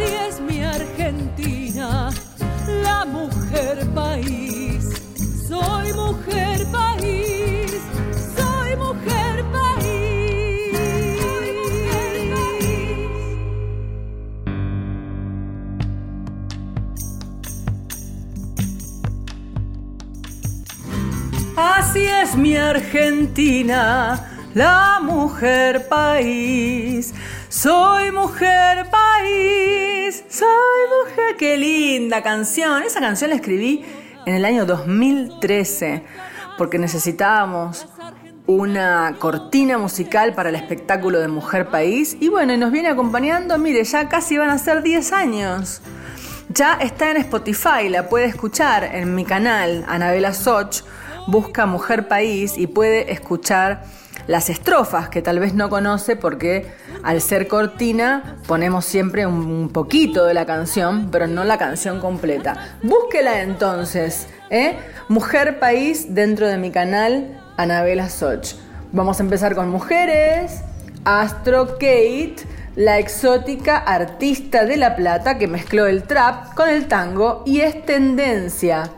Así es mi Argentina, la mujer país. Soy mujer país, soy mujer país. Así es mi Argentina, la mujer país. Soy mujer país, soy mujer. Qué linda canción. Esa canción la escribí en el año 2013 porque necesitábamos una cortina musical para el espectáculo de Mujer País. Y bueno, nos viene acompañando, mire, ya casi van a ser 10 años. Ya está en Spotify, la puede escuchar en mi canal, Anabela Soch, busca Mujer País y puede escuchar las estrofas que tal vez no conoce porque al ser cortina ponemos siempre un poquito de la canción, pero no la canción completa. Búsquela entonces, ¿eh? Mujer País dentro de mi canal Anabela Soch. Vamos a empezar con mujeres. Astro Kate, la exótica artista de La Plata que mezcló el trap con el tango y es tendencia.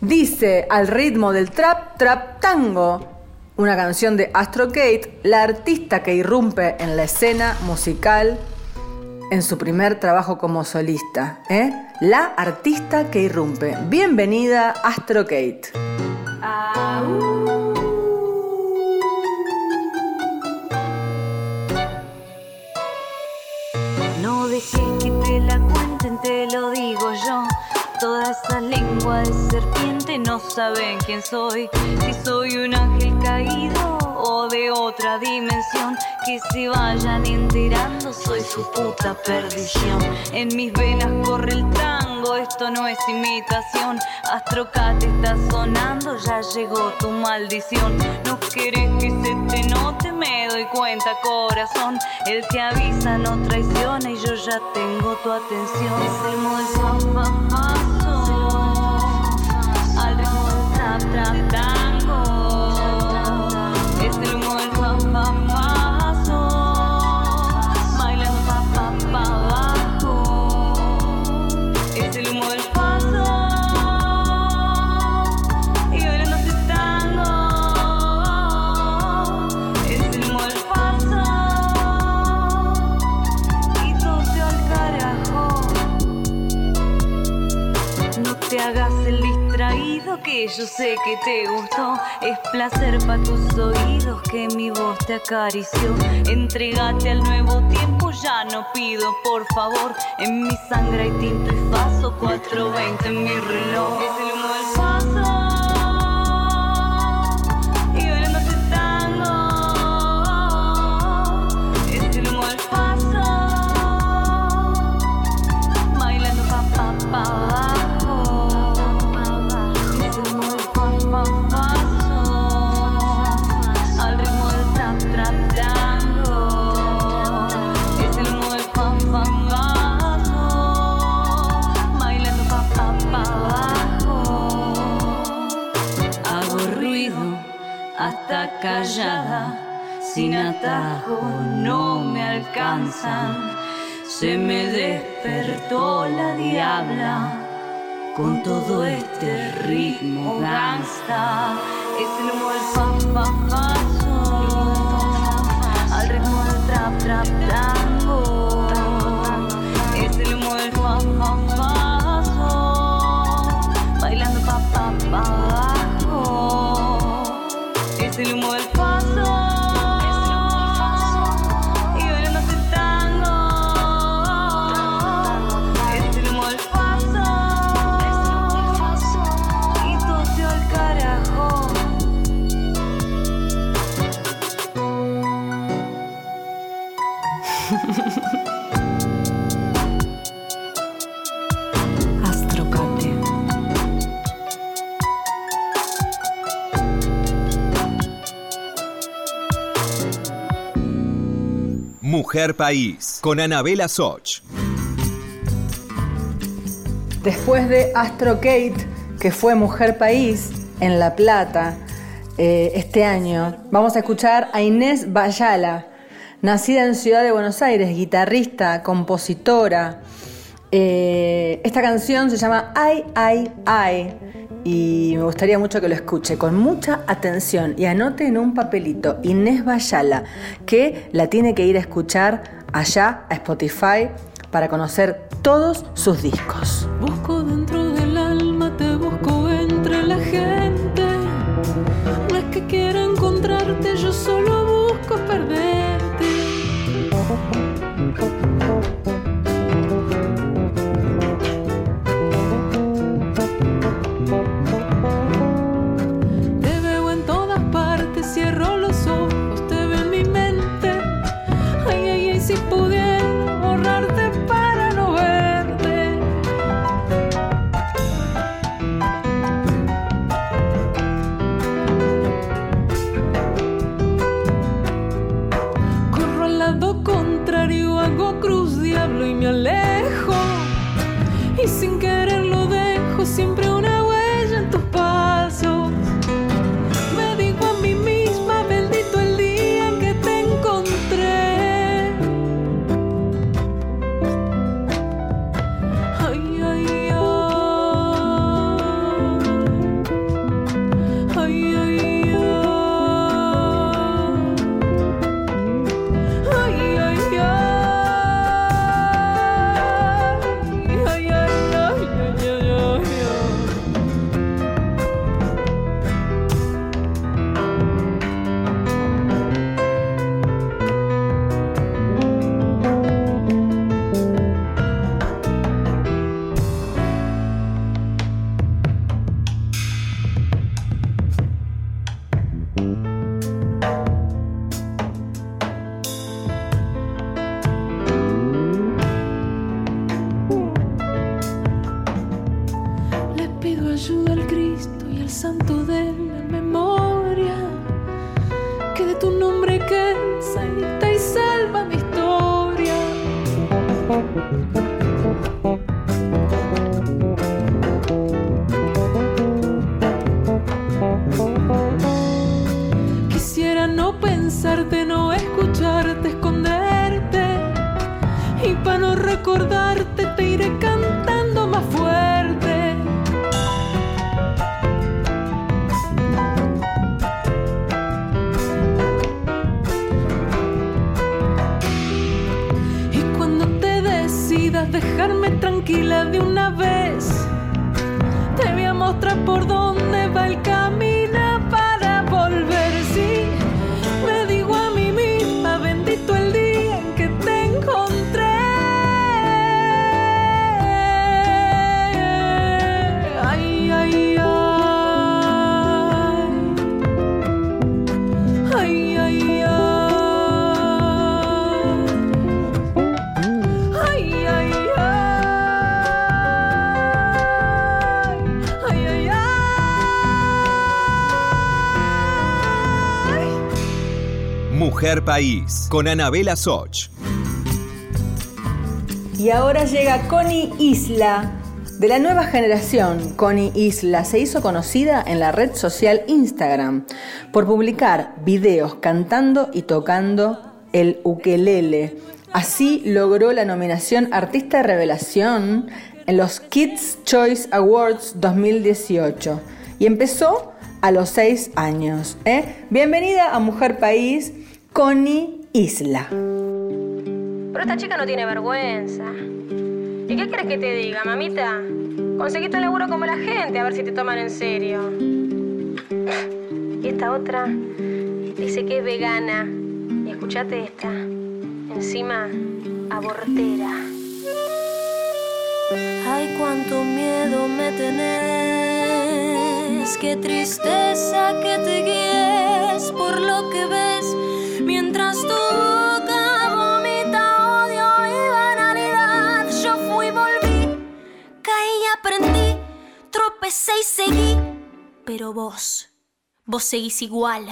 Dice al ritmo del trap, trap tango, una canción de Astro Kate, la artista que irrumpe en la escena musical en su primer trabajo como solista. ¿eh? La artista que irrumpe. Bienvenida, Astro Kate. No dejes que te la cuenten, te lo digo yo. Toda esa lengua de serpiente no saben quién soy. Si soy un ángel caído o de otra dimensión. Que se vayan enterando, soy su puta perdición. En mis venas corre el tango, esto no es imitación. Astrocate está sonando, ya llegó tu maldición. No quieres que se te note, me doy cuenta, corazón. El que avisa no traiciona y yo ya tengo tu atención. Es el del trap, yo sé que te gustó. Es placer para tus oídos que mi voz te acarició. Entrégate al nuevo tiempo, ya no pido por favor. En mi sangre hay tinto y faso, 420 en mi reloj. Hasta callada sin atajo no me alcanzan se me despertó la diabla con todo este ritmo gangsta. Es el humo del papazo al ritmo del trap trap tango. Mujer País, con Anabela Soch. Después de Astro Kate, que fue Mujer País en La Plata eh, este año, vamos a escuchar a Inés Bayala, nacida en Ciudad de Buenos Aires, guitarrista, compositora. Eh, esta canción se llama Ay, ay, ay y me gustaría mucho que lo escuche con mucha atención y anote en un papelito Inés Bayala, que la tiene que ir a escuchar allá a Spotify para conocer todos sus discos. Busco dentro del alma, te busco entre la gente. No es que quiera encontrarte, yo solo que de tu nombre que salta y salva mi historia. Quisiera no pensarte, no tranquila de una vez. Te voy a mostrar por dónde. País con Anabela Soch. Y ahora llega Connie Isla. De la nueva generación, Connie Isla se hizo conocida en la red social Instagram por publicar videos cantando y tocando el ukelele. Así logró la nominación Artista Revelación en los Kids Choice Awards 2018 y empezó a los seis años. ¿eh? Bienvenida a Mujer País. Connie Isla. Pero esta chica no tiene vergüenza. ¿Y qué crees que te diga, mamita? Conseguiste un laburo como la gente, a ver si te toman en serio. Y esta otra dice que es vegana. Y escúchate esta. Encima, abortera. Ay, cuánto miedo me tenés. Qué tristeza que te guíes por lo que ves Mientras tu boca vomita odio y banalidad, yo fui, volví, caí y aprendí, tropecé y seguí. Pero vos, vos seguís igual.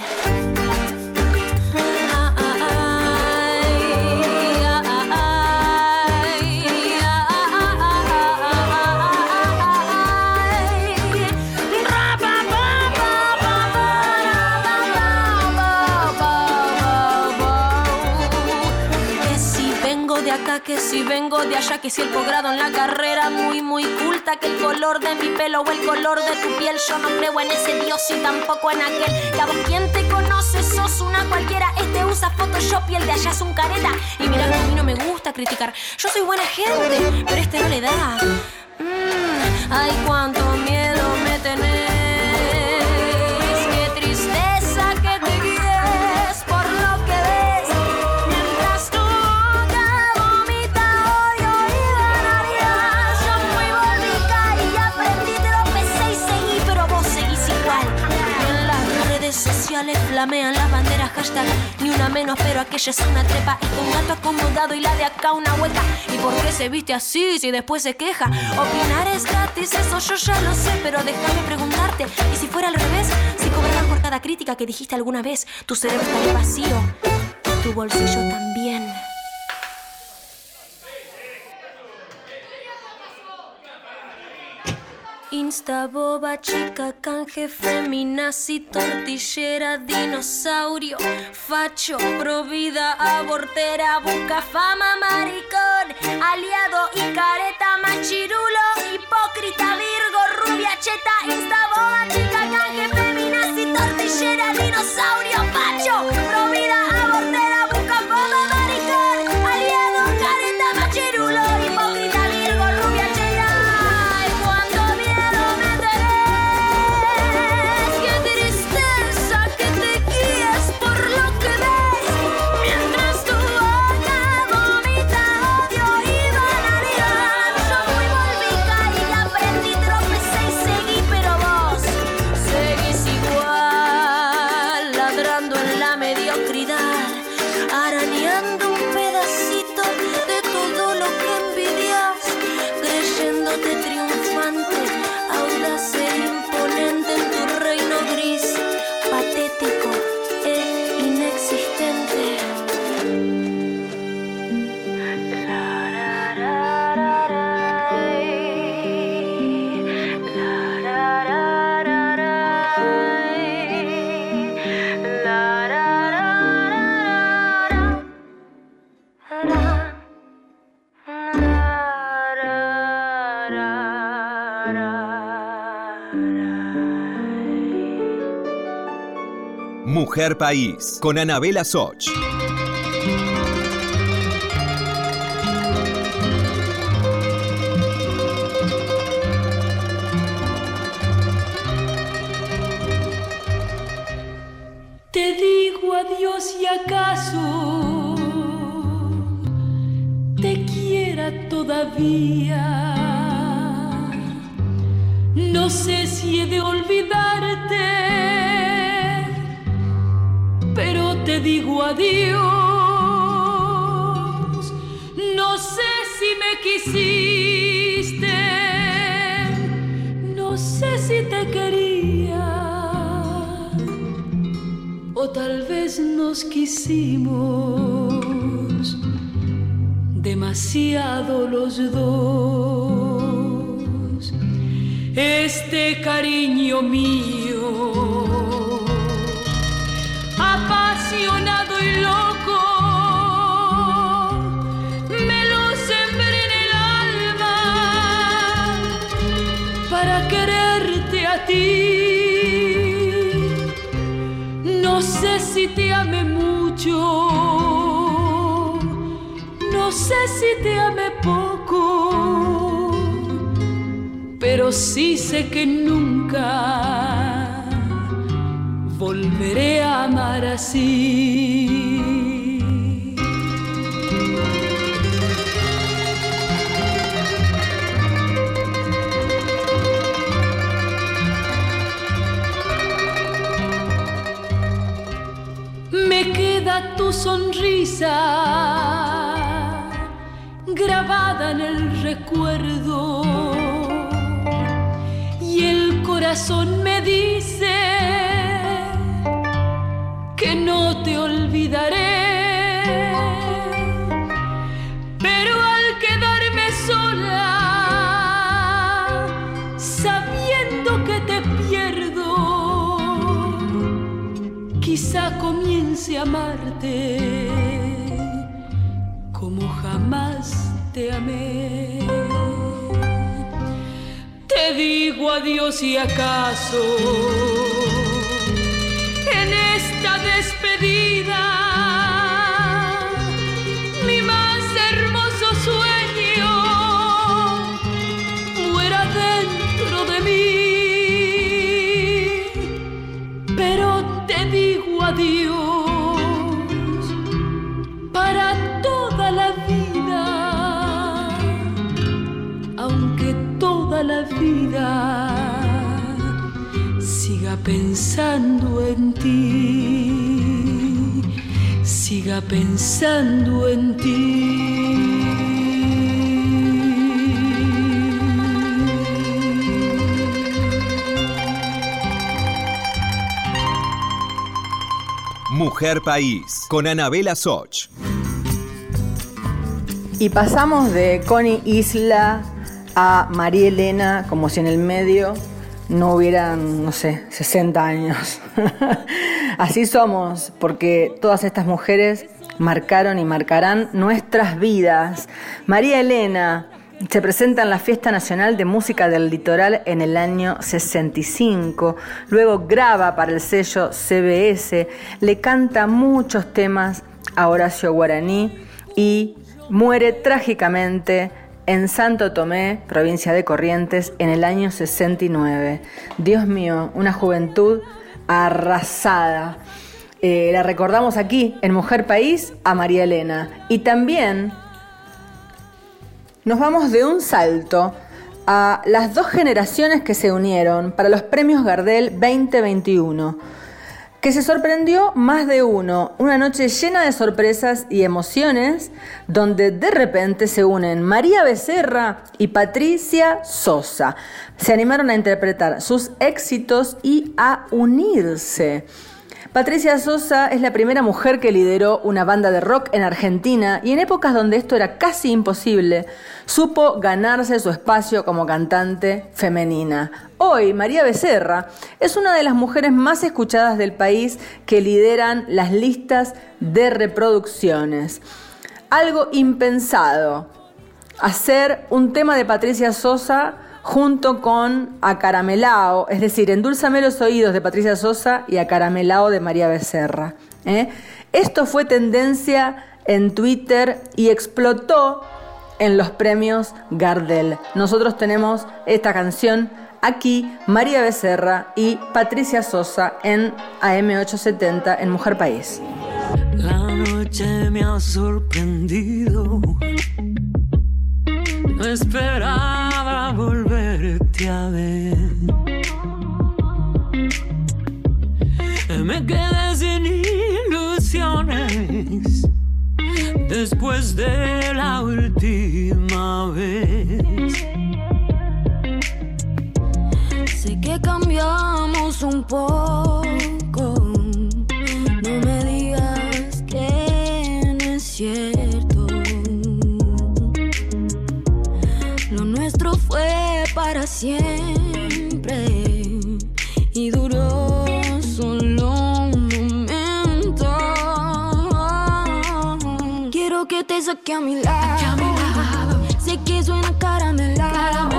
Que si vengo de allá, que si el posgrado en la carrera, muy, muy culta, que el color de mi pelo o el color de tu piel, yo no creo en ese Dios y tampoco en aquel. Que a vos quien te conoce sos una cualquiera, este usa Photoshop y el de allá es un careta. Y mira que a mí no me gusta criticar, yo soy buena gente, pero este no le da. Mm, ay, cuánto miedo me tenés. Flamean las banderas hashtag Ni una menos, pero aquella es una trepa Y con gato acomodado y la de acá una vuelta ¿Y por qué se viste así si después se queja? Opinar es gratis, eso yo ya lo sé Pero déjame preguntarte ¿Y si fuera al revés? Si cobraran por cada crítica que dijiste alguna vez Tu cerebro estaría vacío Tu bolsillo también Insta, boba, chica, canje, feminazi, tortillera, dinosaurio, facho, provida, abortera, busca fama, maricón, aliado y careta, machirulo, hipócrita, virgo, rubia, cheta, insta, boba, chica, canje, feminazi, tortillera, dinosaurio, facho, provida, abortera, Mujer País, con Anabela Soch. Te digo adiós y acaso te quiera todavía. No sé si he de olvidarte, digo adiós. No sé si me quisiste, no sé si te quería o tal vez nos quisimos demasiado los dos. Este cariño mío, si te amé mucho, no sé si te amé poco, pero sí sé que nunca volveré a amar así. Tu sonrisa grabada en el recuerdo. Y el corazón me dice que no te olvidaré amarte como jamás te amé. Te digo adiós y acaso pensando en ti, siga pensando en Mujer País, con Anabela Soch. Y pasamos de Connie Isla a María Elena, como si en el medio no hubieran, no sé, 60 años. Así somos, porque todas estas mujeres marcaron y marcarán nuestras vidas. María Elena se presenta en la Fiesta Nacional de Música del Litoral en el año 65, luego graba para el sello CBS, le canta muchos temas a Horacio Guaraní y muere trágicamente en Santo Tomé, provincia de Corrientes, en el año 69. Dios mío, una juventud arrasada. Eh, la recordamos aquí en Mujer País a María Elena. Y también nos vamos de un salto a las dos generaciones que se unieron para los premios Gardel 2021 que se sorprendió más de uno, una noche llena de sorpresas y emociones, donde de repente se unen María Becerra y Patricia Sosa. Se animaron a interpretar sus éxitos y a unirse. Patricia Sosa es la primera mujer que lideró una banda de rock en Argentina y en épocas donde esto era casi imposible, supo ganarse su espacio como cantante femenina. Hoy, María Becerra es una de las mujeres más escuchadas del país que lideran las listas de reproducciones. Algo impensado, hacer un tema de Patricia Sosa junto con Acaramelao, es decir, Endulzame los oídos de Patricia Sosa y Acaramelao de María Becerra. ¿eh? Esto fue tendencia en Twitter y explotó en los premios Gardel. Nosotros tenemos esta canción aquí, María Becerra y Patricia Sosa en AM870 en Mujer País. La noche me ha sorprendido. No volverte a ver. Me quedé sin ilusiones después de la última vez. Sé que cambiamos un poco. Para siempre y duró solo un momento. Quiero que te saque a mi lado. Sé que suena caramelado,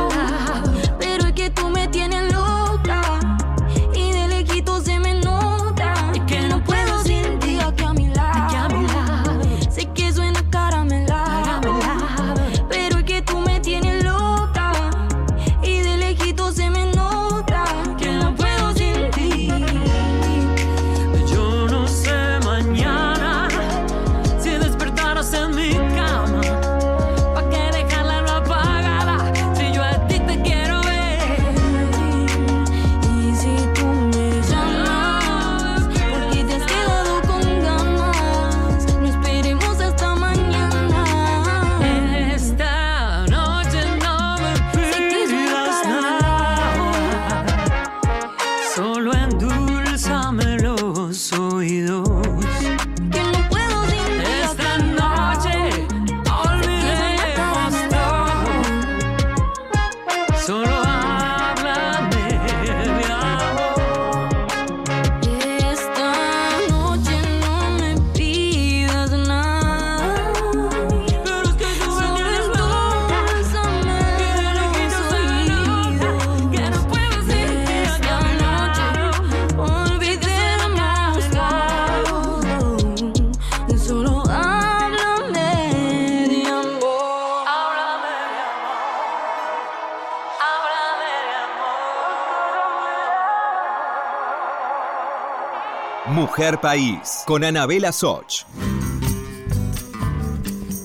País, con Anabela Soch.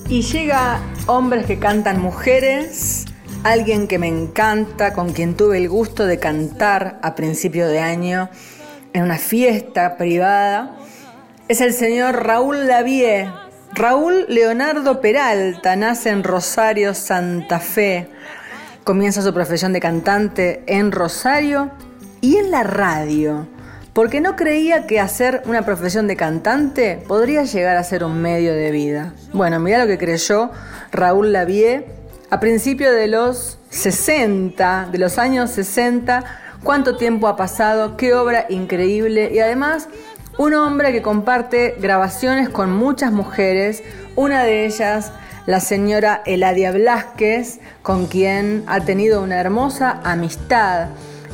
Y llega Hombres que cantan mujeres, alguien que me encanta, con quien tuve el gusto de cantar a principio de año en una fiesta privada, es el señor Raúl Lavie. Raúl Leonardo Peralta nace en Rosario, Santa Fe. Comienza su profesión de cantante en Rosario y en la radio, porque no creía que hacer una profesión de cantante podría llegar a ser un medio de vida. Bueno, mira lo que creyó Raúl Lavie a principios de los 60, de los años 60, cuánto tiempo ha pasado, qué obra increíble y además un hombre que comparte grabaciones con muchas mujeres, una de ellas la señora Eladia Blasquez, con quien ha tenido una hermosa amistad.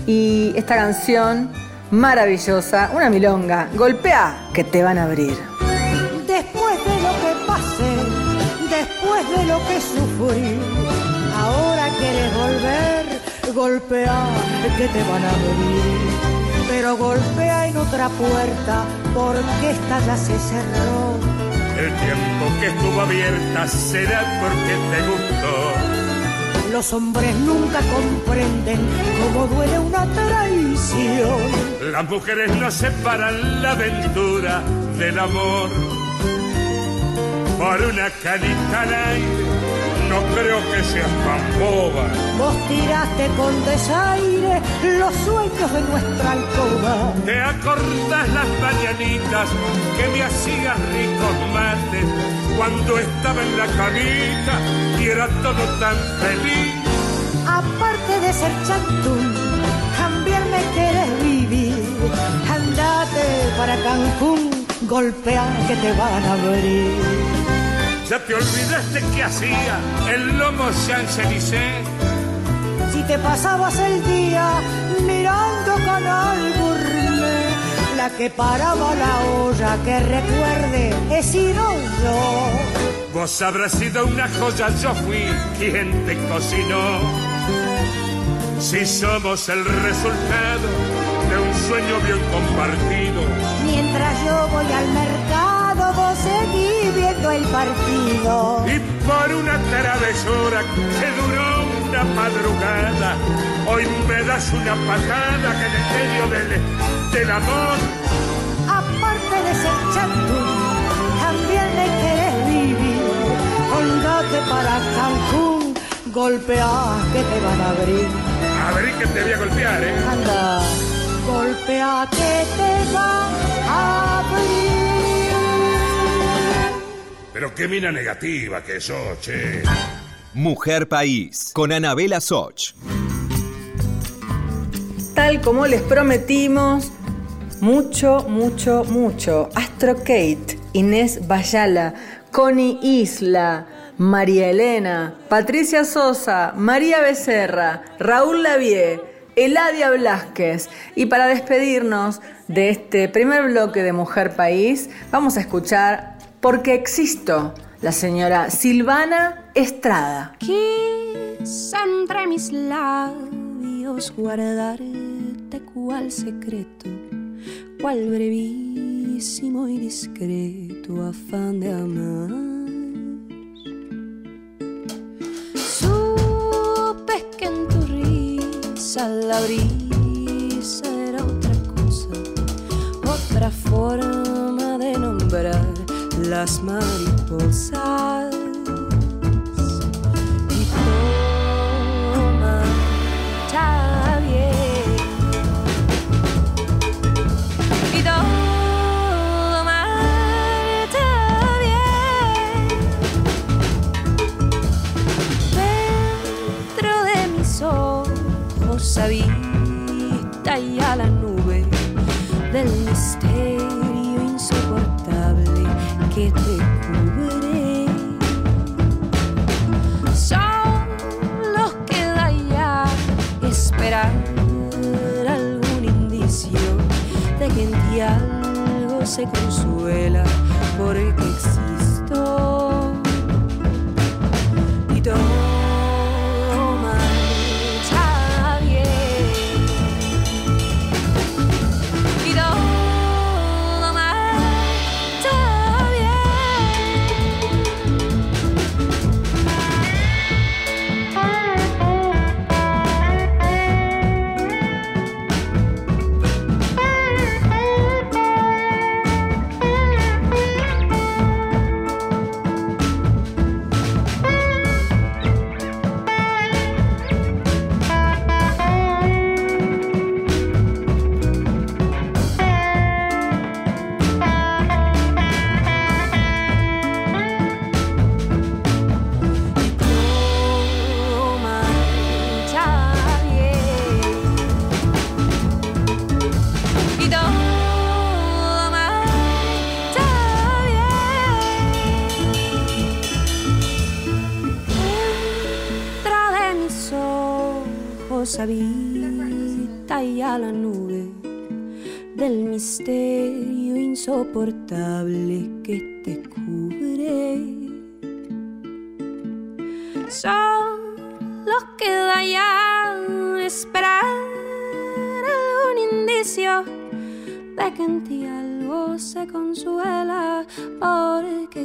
Y esta canción maravillosa, una milonga, golpea que te van a abrir. Después de lo que pasé, después de lo que sufrí, ahora quieres volver, golpea que te van a abrir pero golpea en otra puerta porque esta ya se cerró. El tiempo que estuvo abierta será porque te gustó. Los hombres nunca comprenden cómo duele una traición. Las mujeres no separan la aventura del amor. Por una canita al aire no creo que seas tan boba. Vos tiraste con desaire los sueños de nuestra alcoba. ¿Te acordás las mañanitas que me hacías ricos mates cuando estaba en la camita y era todo tan feliz? Aparte de ser chantún, quieres vivir. Andate para Cancún, golpea que te van a abrir. Ya te olvidaste que hacía el lomo Champs-Élysées. Si te pasabas el día mirando Canal Gourmet, la que paraba la olla que recuerde he sido yo. Vos habrás sido una joya, yo fui quien te cocinó. Si somos el resultado de un sueño bien compartido. Mientras yo voy al mercado vos seguí viendo el partido. Y por una travesura que duró una madrugada, hoy me das una patada que en el medio del, del amor. Aparte de ser chato, también me querés vivir. Andate para Cancún, golpea que te van a abrir. Abrir que te voy a golpear, ¿eh? Anda, golpea que te van a abrir. Pero qué mina negativa que sos, che. Mujer País, con Anabela Soch. Tal como les prometimos, mucho, mucho, mucho. Astro Kate, Inés Bayala, Connie Isla, María Elena, Patricia Sosa, María Becerra, Raúl Lavie, Eladia Blasquez. Y para despedirnos de este primer bloque de Mujer País, vamos a escuchar porque existo, la señora Silvana Estrada. Quise entre mis labios guardarte cual secreto, cual brevísimo y discreto afán de amar. Risa la brisa era otra cosa, otra forma de nombrar las mariposas ya la nube del misterio insoportable que te cubre. Solo queda ya esperar algún indicio de que en ti algo se consuela porque existo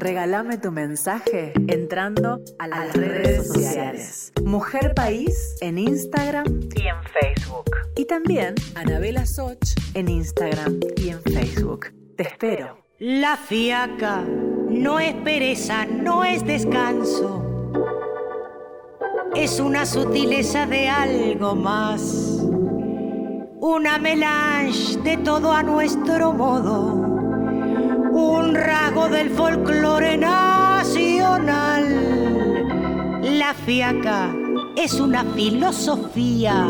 regálame tu mensaje entrando a las redes sociales. Mujer País en Instagram y en Facebook. Y también Anabela Soch en Instagram y en Facebook. Te espero. La fiaca no es pereza, no es descanso. Es una sutileza de algo más. Una melange de todo a nuestro modo. Un rasgo del folclore nacional. La fiaca es una filosofía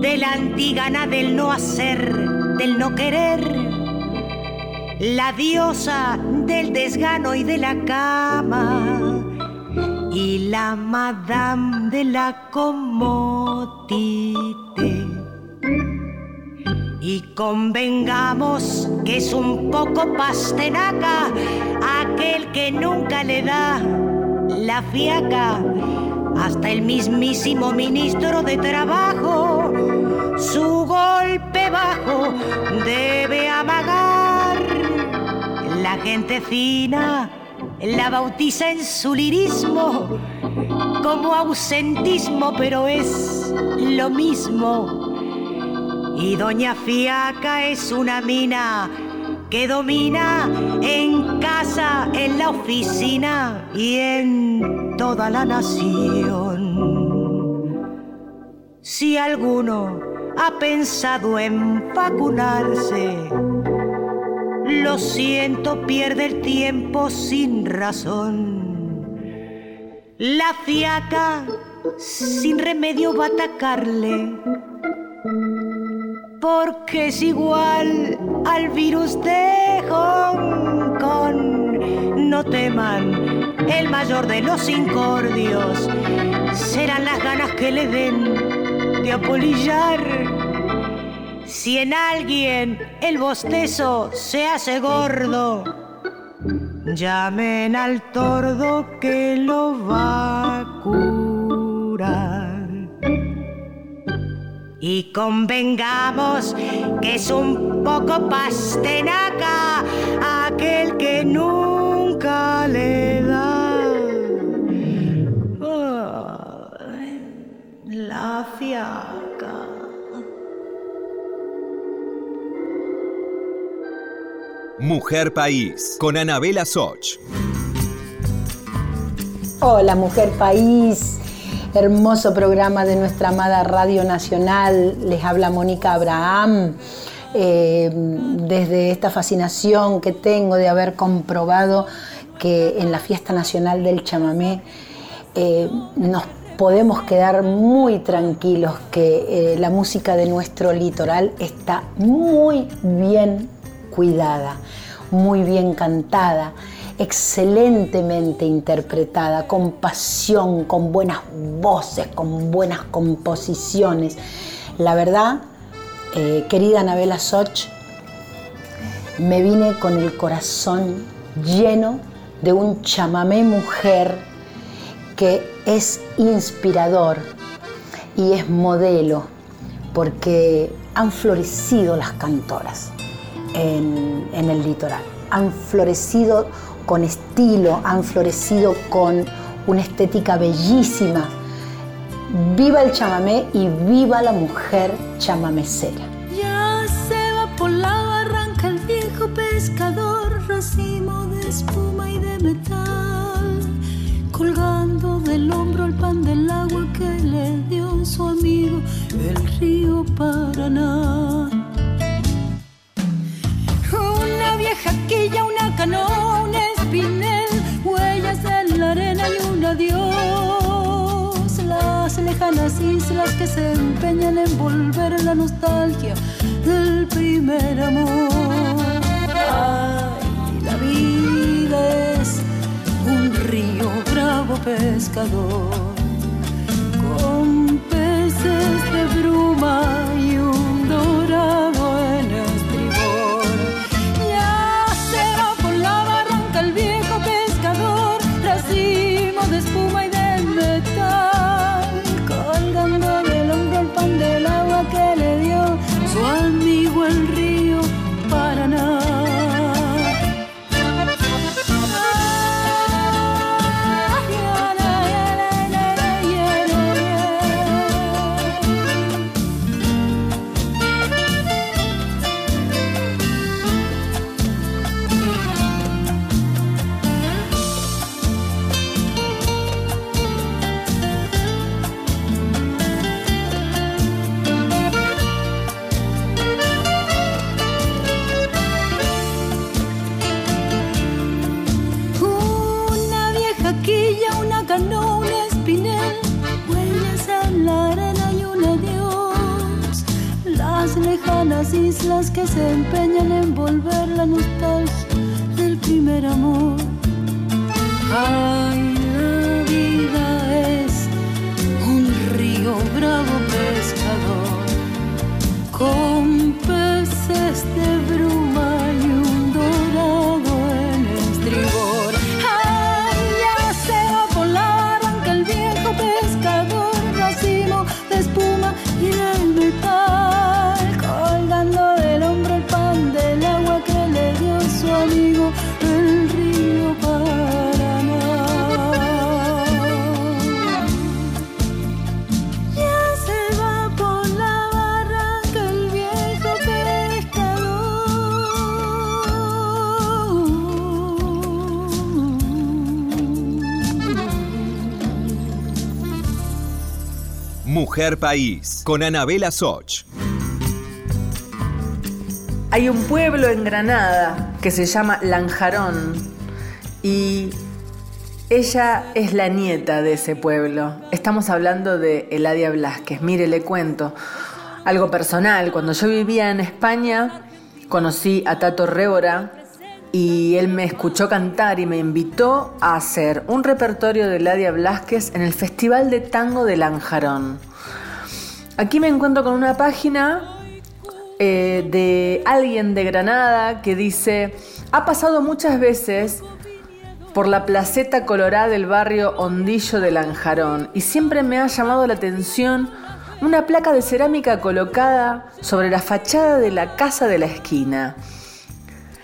de la antigana del no hacer, del no querer la diosa del desgano y de la cama y la madame de la comodité. Y convengamos que es un poco pastenaca aquel que nunca le da la fiaca hasta el mismísimo ministro de Trabajo. Su golpe bajo debe amagar la gente fina la bautiza en su lirismo como ausentismo, pero es lo mismo. Y Doña Fiaca es una mina que domina en casa, en la oficina y en toda la nación. Si alguno ha pensado en vacunarse, lo siento, pierde el tiempo sin razón. La fiaca sin remedio va a atacarle. Porque es igual al virus de Hong Kong. No teman, el mayor de los incordios serán las ganas que le den de apolillar si en alguien el bostezo se hace gordo, llamen al tordo que lo va a curar. Y convengamos que es un poco pastenaca aquel que nunca le da la fiaca. Mujer País con Anabela Soch. Hola Mujer País, hermoso programa de nuestra amada Radio Nacional. Les habla Mónica Abraham. Eh, desde esta fascinación que tengo de haber comprobado que en la Fiesta Nacional del Chamamé eh, nos podemos quedar muy tranquilos que eh, la música de nuestro litoral está muy bien cuidada, muy bien cantada, excelentemente interpretada, con pasión, con buenas voces, con buenas composiciones. La verdad, eh, querida Anabela Soch, me vine con el corazón lleno de un chamamé mujer que es inspirador y es modelo porque han florecido las cantoras en, el litoral. Han florecido con estilo, han florecido con una estética bellísima. Viva el chamamé y viva la mujer chamamecera. Ya se va por la barranca el viejo pescador, racimo de espuma y de metal, colgando del hombro el pan del agua que le dio su amigo el río Paraná. Una huellas en la arena y un adiós. Las lejanas islas que se empeñan en volver la nostalgia del primer amor. Ay, la vida es un río bravo pescador con peces de bruma País, con Anabela Soch. Hay un pueblo en Granada que se llama Lanjarón y ella es la nieta de ese pueblo. Estamos hablando de Eladia Blasquez. Mire, le cuento algo personal. Cuando yo vivía en España, conocí a Tato Révora y él me escuchó cantar y me invitó a hacer un repertorio de Eladia Blasquez en el Festival de Tango de Lanjarón. Aquí me encuentro con una página eh, de alguien de Granada que dice, ha pasado muchas veces por la placeta colorada del barrio Hondillo de Lanjarón y siempre me ha llamado la atención una placa de cerámica colocada sobre la fachada de la casa de la esquina.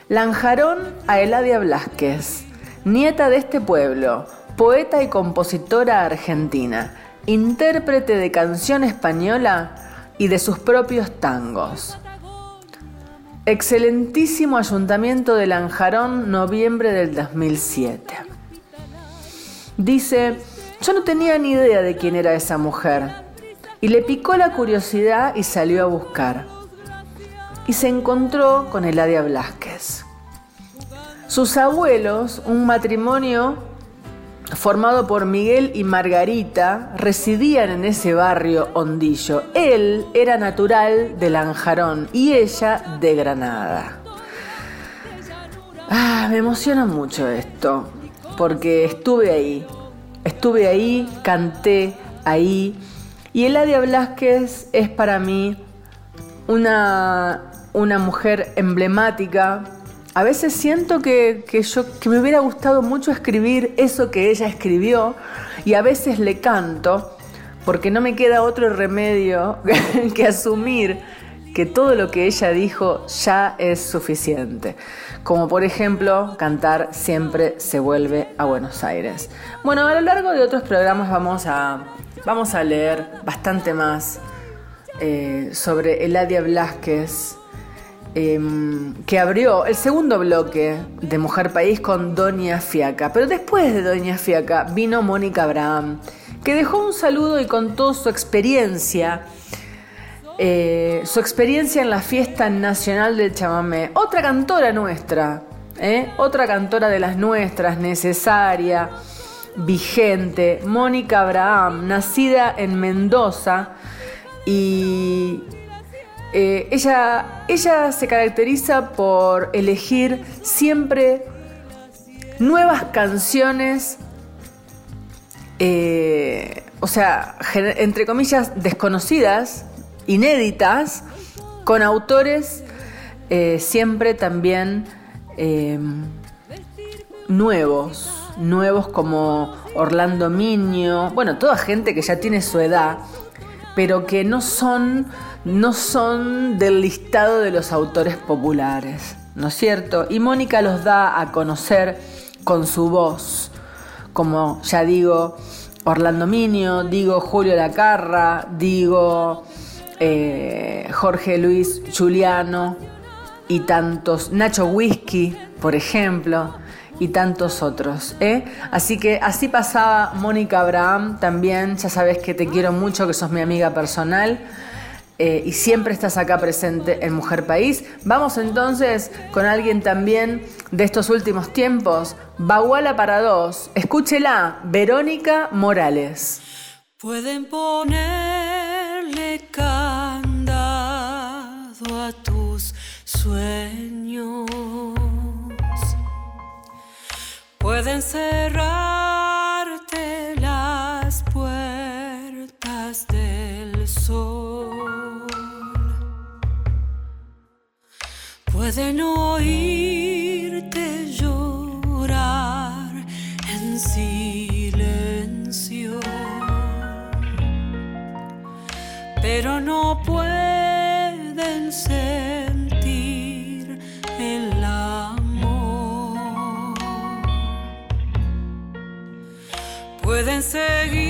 Lanjarón a Eladia Blasquez, nieta de este pueblo, poeta y compositora argentina, intérprete de canción española y de sus propios tangos. Excelentísimo Ayuntamiento de Lanjarón, noviembre del 2007. Dice, yo no tenía ni idea de quién era esa mujer, y le picó la curiosidad y salió a buscar. Y se encontró con Eladia Blasquez. Sus abuelos, un matrimonio formado por Miguel y Margarita, residían en ese barrio hondillo. Él era natural de Lanjarón y ella de Granada. Ah, me emociona mucho esto, porque estuve ahí, estuve ahí, canté ahí, y Eladia Blasquez es para mí una, una mujer emblemática a veces siento que, que, yo, que me hubiera gustado mucho escribir eso que ella escribió y a veces le canto porque no me queda otro remedio que asumir que todo lo que ella dijo ya es suficiente. Como por ejemplo, cantar siempre se vuelve a Buenos Aires. Bueno, a lo largo de otros programas vamos a, vamos a leer bastante más eh, sobre Eladia Blasquez eh, que abrió el segundo bloque de Mujer País con Doña Fiaca. Pero después de Doña Fiaca vino Mónica Abraham, que dejó un saludo y contó su experiencia, eh, su experiencia en la fiesta nacional del chamamé. Otra cantora nuestra, ¿eh? otra cantora de las nuestras, necesaria, vigente, Mónica Abraham, nacida en Mendoza y eh, ella, ella se caracteriza por elegir siempre nuevas canciones, eh, o sea, entre comillas, desconocidas, inéditas, con autores eh, siempre también nuevos, nuevos como Orlando Miño, bueno, toda gente que ya tiene su edad, pero que no son, no son del listado de los autores populares, ¿no es cierto? Y Mónica los da a conocer con su voz, como ya digo, Orlando Minio, digo Julio Lacarra, digo eh, Jorge Luis Juliano y tantos, Nacho Whisky, por ejemplo y tantos otros. ¿eh? Así que así pasaba Mónica Abraham también, ya sabes que te quiero mucho, que sos mi amiga personal. Eh, y siempre estás acá presente en Mujer País. Vamos entonces con alguien también de estos últimos tiempos, Baguala para dos. Escúchela, Verónica Morales. Pueden ponerle candado a tus sueños pueden cerrarte pueden oírte llorar en silencio, pero no pueden ser pueden seguirte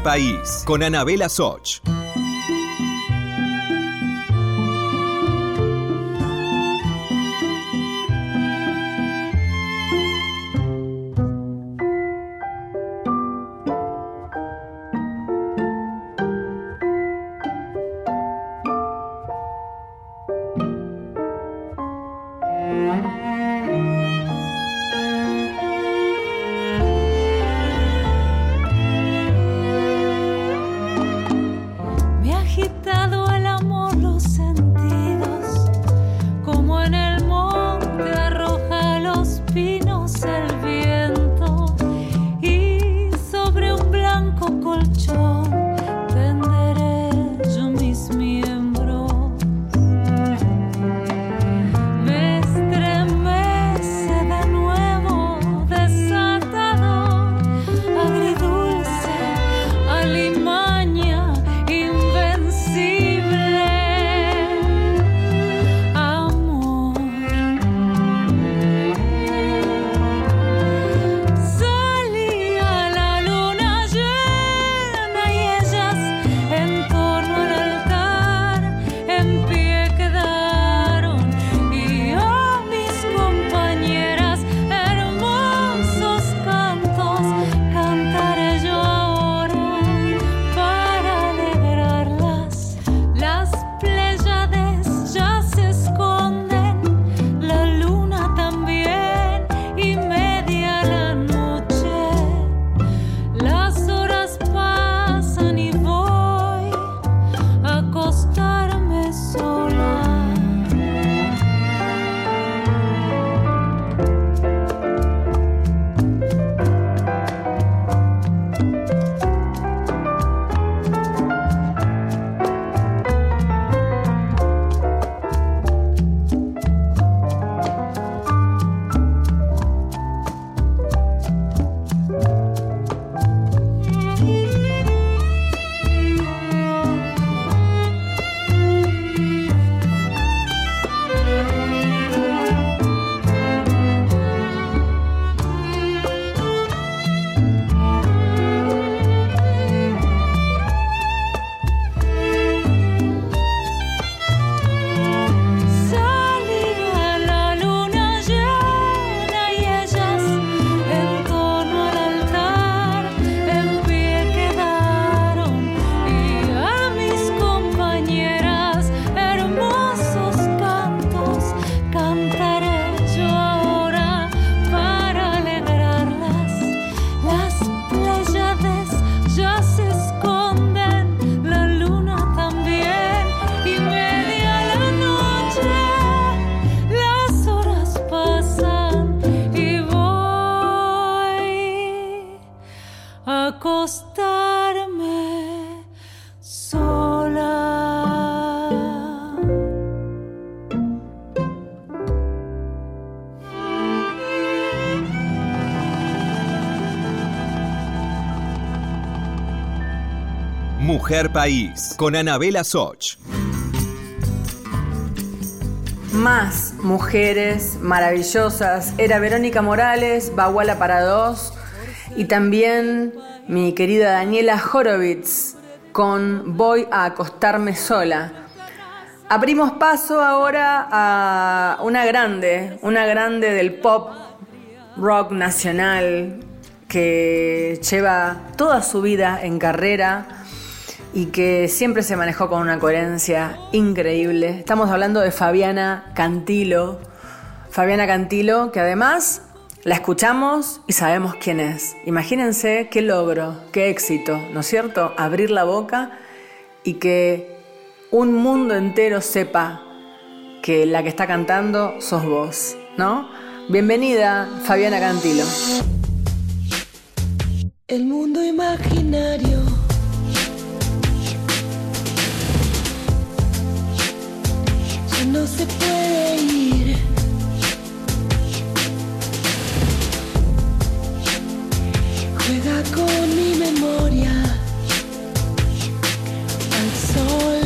País con Anabela Soch. País, con Anabela Soch. Más mujeres maravillosas. Era Verónica Morales, Baguala para dos. Y también mi querida Daniela Horowitz con Voy a acostarme sola. Abrimos paso ahora a una grande, una grande del pop rock nacional que lleva toda su vida en carrera y que siempre se manejó con una coherencia increíble. Estamos hablando de Fabiana Cantilo. Fabiana Cantilo, que además la escuchamos y sabemos quién es. Imagínense qué logro, qué éxito, ¿no es cierto? Abrir la boca y que un mundo entero sepa que la que está cantando sos vos, ¿no? Bienvenida, Fabiana Cantilo. El mundo imaginario. No se puede ir. Juega con mi memoria al sol.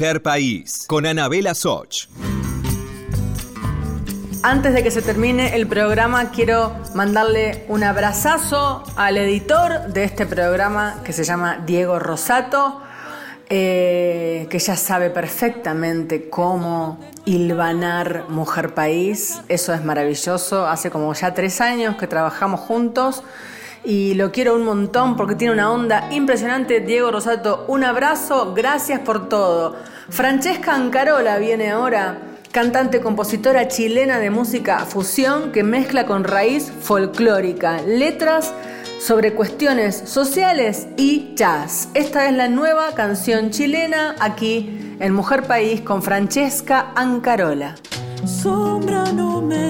Mujer País, con Anabela Soch. Antes de que se termine el programa, quiero mandarle un abrazazo al editor de este programa que se llama Diego Rosato, eh, que ya sabe perfectamente cómo hilvanar Mujer País. Eso es maravilloso. Hace como ya tres años que trabajamos juntos y lo quiero un montón porque tiene una onda impresionante. Diego Rosato, un abrazo, gracias por todo. Francesca Ancarola viene ahora cantante compositora chilena de música fusión que mezcla con raíz folclórica, letras sobre cuestiones sociales y jazz. Esta es la nueva canción chilena aquí en Mujer País con Francesca Ancarola. Sombra, no me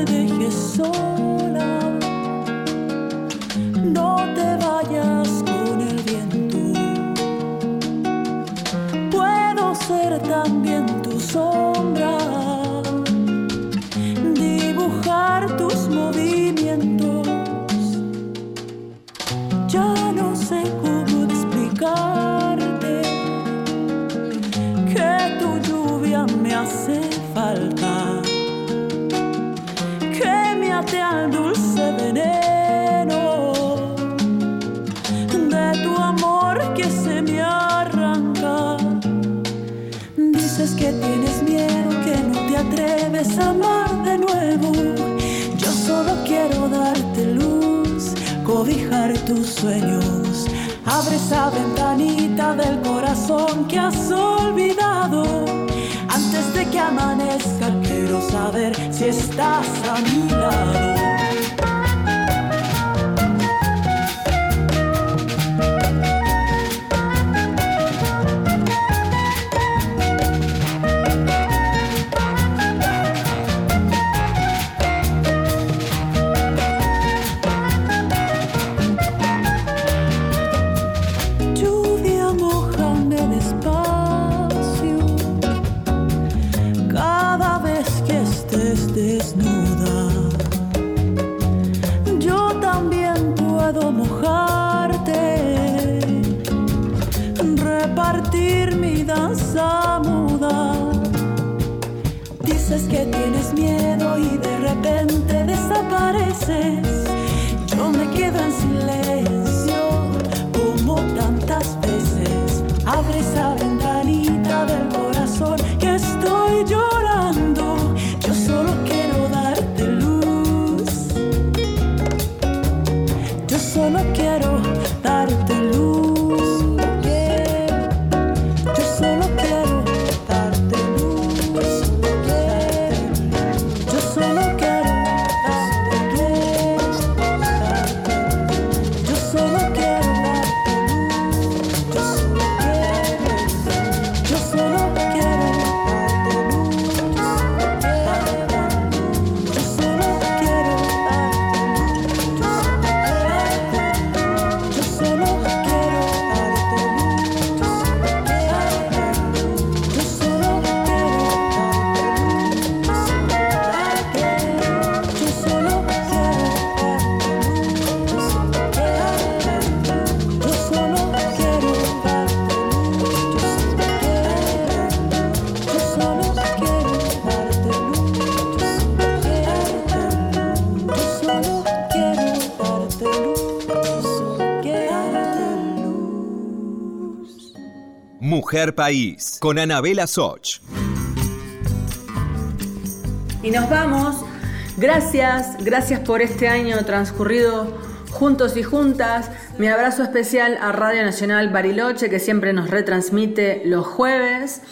and silencio. País, con Anabela Soch. Y nos vamos. Gracias, gracias por este año transcurrido juntos y juntas. Mi abrazo especial a Radio Nacional Bariloche, que siempre nos retransmite los jueves.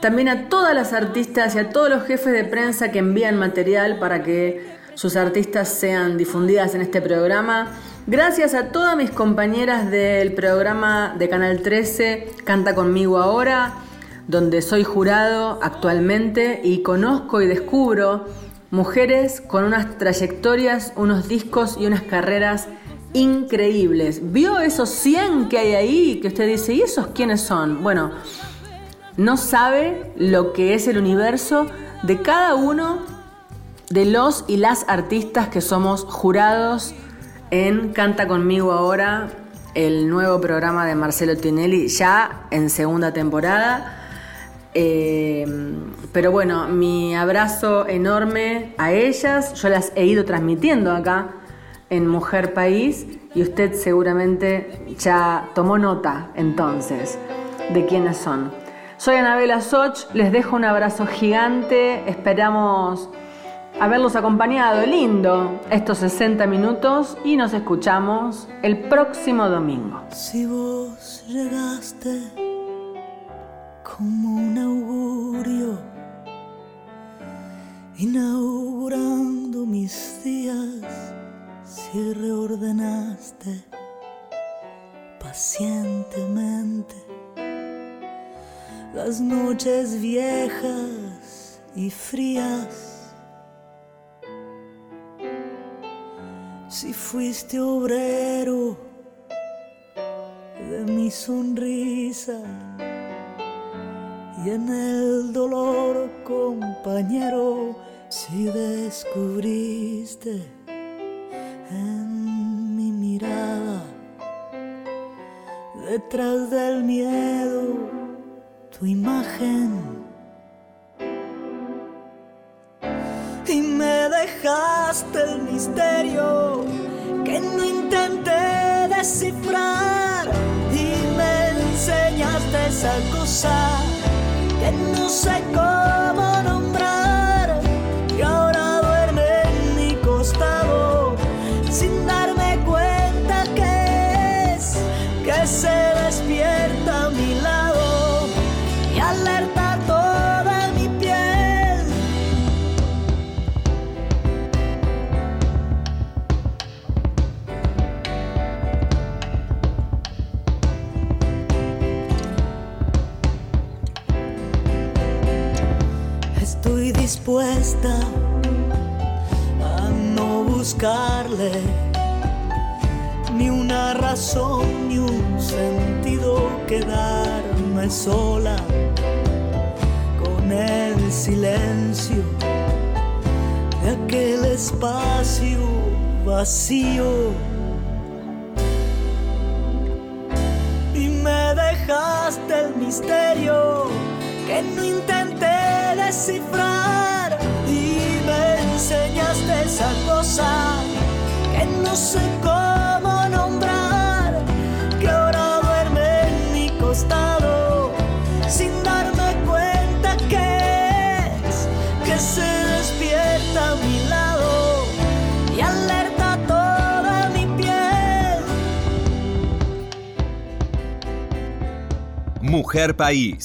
También a todas las artistas y a todos los jefes de prensa que envían material para que sus artistas sean difundidas en este programa. Gracias a todas mis compañeras del programa de Canal 13 Canta conmigo ahora, donde soy jurado actualmente y conozco y descubro mujeres con unas trayectorias, unos discos y unas carreras increíbles. ¿Vio esos 100 que hay ahí que usted dice, ¿y esos quiénes son? Bueno, no sabe lo que es el universo de cada uno de los y las artistas que somos jurados en Canta conmigo ahora, el nuevo programa de Marcelo Tinelli, ya en segunda temporada. Eh, pero bueno, mi abrazo enorme a ellas. Yo las he ido transmitiendo acá en Mujer País y usted seguramente ya tomó nota entonces de quiénes son. Soy Anabela Soch, les dejo un abrazo gigante, esperamos haberlos acompañado lindo estos 60 minutos y nos escuchamos el próximo domingo. Si vos llegaste como un augurio, inaugurando mis días, si reordenaste pacientemente las noches viejas y frías. Si fuiste obrero de mi sonrisa y en el dolor compañero, si descubriste en mi mirada detrás del miedo tu imagen dejaste el misterio que no intenté descifrar y me enseñaste esa cosa que no sé cómo a no buscarle ni una razón ni un sentido quedarme sola con el silencio de aquel espacio vacío. Y me dejaste el misterio que no intenté descifrar y me enseñaste esa cosa que no sé cómo nombrar, que ahora duerme en mi costado sin darme cuenta que es que se despierta a mi lado y alerta toda mi piel. Mujer País.